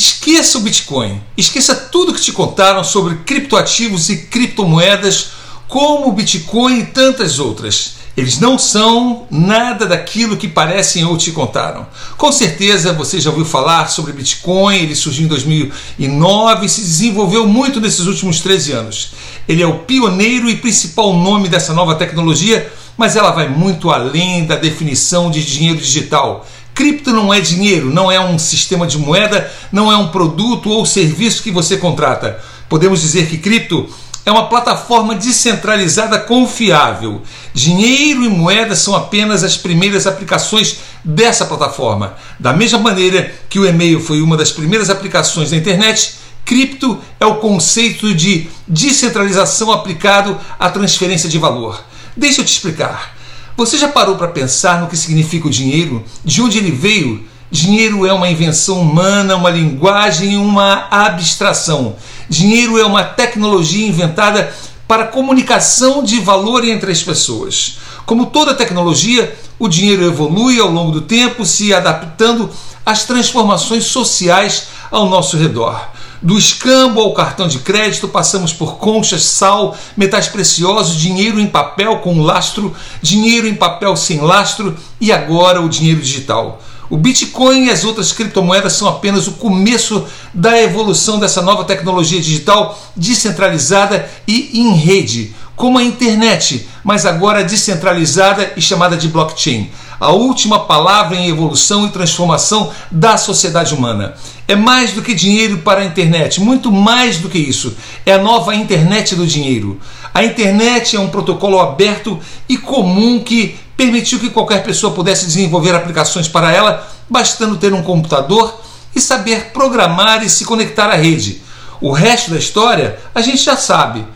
Esqueça o Bitcoin, esqueça tudo que te contaram sobre criptoativos e criptomoedas, como o Bitcoin e tantas outras. Eles não são nada daquilo que parecem ou te contaram. Com certeza você já ouviu falar sobre Bitcoin, ele surgiu em 2009 e se desenvolveu muito nesses últimos 13 anos. Ele é o pioneiro e principal nome dessa nova tecnologia, mas ela vai muito além da definição de dinheiro digital Cripto não é dinheiro, não é um sistema de moeda, não é um produto ou serviço que você contrata. Podemos dizer que cripto é uma plataforma descentralizada confiável. Dinheiro e moeda são apenas as primeiras aplicações dessa plataforma. Da mesma maneira que o e-mail foi uma das primeiras aplicações da internet, cripto é o conceito de descentralização aplicado à transferência de valor. Deixa eu te explicar. Você já parou para pensar no que significa o dinheiro? De onde ele veio? Dinheiro é uma invenção humana, uma linguagem, uma abstração. Dinheiro é uma tecnologia inventada para comunicação de valor entre as pessoas. Como toda tecnologia, o dinheiro evolui ao longo do tempo, se adaptando às transformações sociais ao nosso redor. Do escambo ao cartão de crédito, passamos por conchas, sal, metais preciosos, dinheiro em papel com lastro, dinheiro em papel sem lastro e agora o dinheiro digital. O Bitcoin e as outras criptomoedas são apenas o começo da evolução dessa nova tecnologia digital descentralizada e em rede, como a internet, mas agora descentralizada e chamada de blockchain a última palavra em evolução e transformação da sociedade humana. É mais do que dinheiro para a internet, muito mais do que isso. É a nova internet do dinheiro. A internet é um protocolo aberto e comum que permitiu que qualquer pessoa pudesse desenvolver aplicações para ela, bastando ter um computador e saber programar e se conectar à rede. O resto da história a gente já sabe.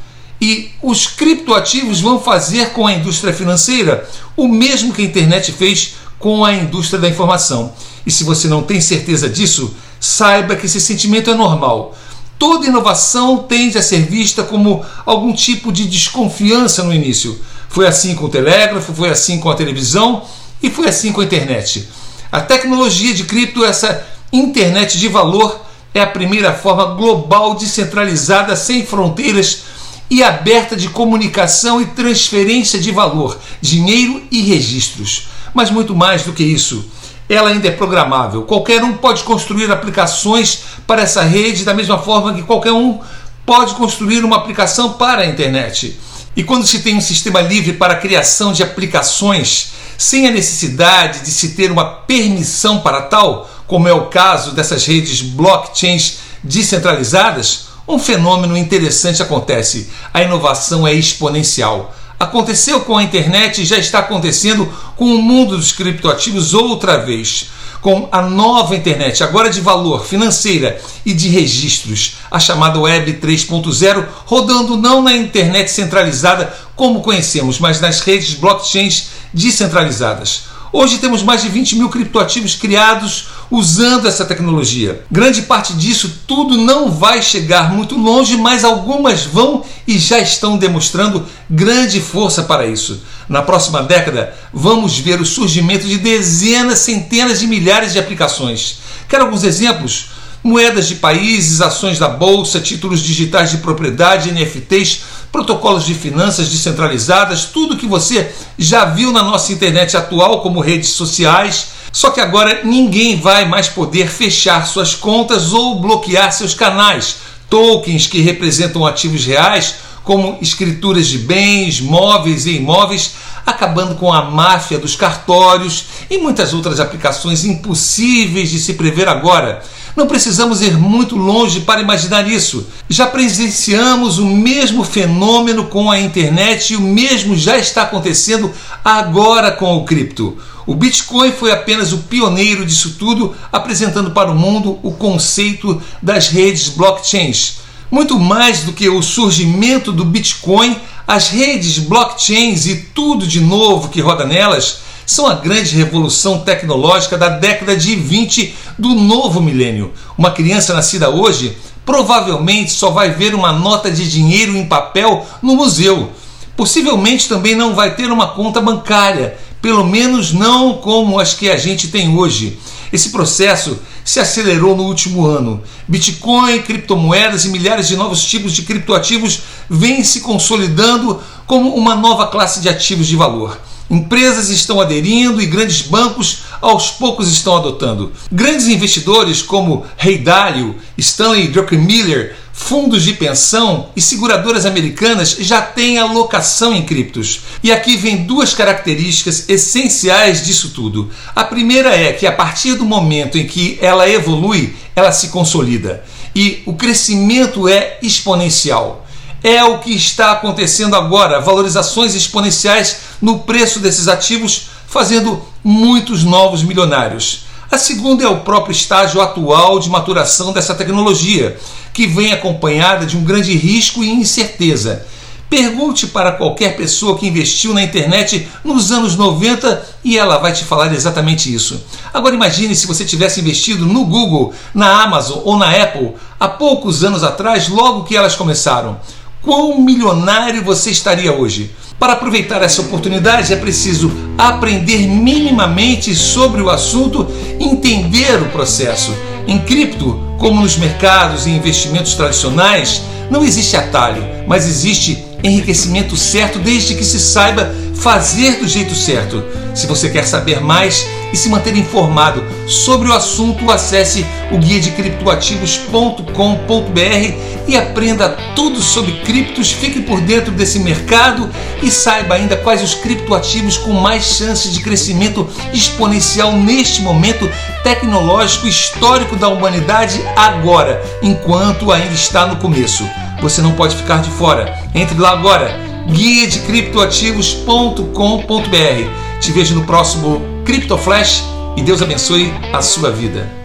E os criptoativos vão fazer com a indústria financeira o mesmo que a internet fez com a indústria da informação. E se você não tem certeza disso, saiba que esse sentimento é normal. Toda inovação tende a ser vista como algum tipo de desconfiança no início. Foi assim com o telégrafo, foi assim com a televisão e foi assim com a internet. A tecnologia de cripto, essa internet de valor, é a primeira forma global descentralizada, sem fronteiras e aberta de comunicação e transferência de valor, dinheiro e registros. Mas muito mais do que isso, ela ainda é programável. Qualquer um pode construir aplicações para essa rede da mesma forma que qualquer um pode construir uma aplicação para a internet. E quando se tem um sistema livre para a criação de aplicações, sem a necessidade de se ter uma permissão para tal, como é o caso dessas redes blockchains descentralizadas, um fenômeno interessante acontece: a inovação é exponencial. Aconteceu com a internet e já está acontecendo com o mundo dos criptoativos outra vez. Com a nova internet, agora de valor, financeira e de registros, a chamada Web 3.0, rodando não na internet centralizada como conhecemos, mas nas redes blockchains descentralizadas. Hoje temos mais de 20 mil criptoativos criados usando essa tecnologia. Grande parte disso tudo não vai chegar muito longe, mas algumas vão e já estão demonstrando grande força para isso. Na próxima década, vamos ver o surgimento de dezenas, centenas de milhares de aplicações. Quer alguns exemplos? moedas de países, ações da bolsa, títulos digitais de propriedade, NFTs, protocolos de finanças descentralizadas, tudo que você já viu na nossa internet atual, como redes sociais. Só que agora ninguém vai mais poder fechar suas contas ou bloquear seus canais. Tokens que representam ativos reais, como escrituras de bens, móveis e imóveis, acabando com a máfia dos cartórios e muitas outras aplicações impossíveis de se prever agora. Não precisamos ir muito longe para imaginar isso. Já presenciamos o mesmo fenômeno com a internet e o mesmo já está acontecendo agora com o cripto. O Bitcoin foi apenas o pioneiro disso tudo, apresentando para o mundo o conceito das redes blockchains. Muito mais do que o surgimento do Bitcoin, as redes blockchains e tudo de novo que roda nelas são a grande revolução tecnológica da década de 20 do novo milênio. Uma criança nascida hoje provavelmente só vai ver uma nota de dinheiro em papel no museu. Possivelmente também não vai ter uma conta bancária, pelo menos não como as que a gente tem hoje. Esse processo se acelerou no último ano. Bitcoin, criptomoedas e milhares de novos tipos de criptoativos vêm se consolidando como uma nova classe de ativos de valor. Empresas estão aderindo e grandes bancos aos poucos estão adotando. Grandes investidores como Ray Dalio, Stanley Druckenmiller, fundos de pensão e seguradoras americanas já têm alocação em criptos. E aqui vem duas características essenciais disso tudo. A primeira é que a partir do momento em que ela evolui, ela se consolida. E o crescimento é exponencial. É o que está acontecendo agora, valorizações exponenciais no preço desses ativos, fazendo muitos novos milionários. A segunda é o próprio estágio atual de maturação dessa tecnologia, que vem acompanhada de um grande risco e incerteza. Pergunte para qualquer pessoa que investiu na internet nos anos 90 e ela vai te falar exatamente isso. Agora imagine se você tivesse investido no Google, na Amazon ou na Apple há poucos anos atrás, logo que elas começaram quão milionário você estaria hoje. Para aproveitar essa oportunidade é preciso aprender minimamente sobre o assunto, entender o processo. Em cripto, como nos mercados e investimentos tradicionais, não existe atalho, mas existe enriquecimento certo desde que se saiba fazer do jeito certo. Se você quer saber mais e se manter informado sobre o assunto, acesse o guia de criptoativos.com.br e aprenda tudo sobre criptos, fique por dentro desse mercado e saiba ainda quais os criptoativos com mais chances de crescimento exponencial neste momento tecnológico histórico da humanidade agora, enquanto ainda está no começo. Você não pode ficar de fora. Entre lá agora, guia de criptoativos.com.br. Te vejo no próximo Crypto Flash e Deus abençoe a sua vida.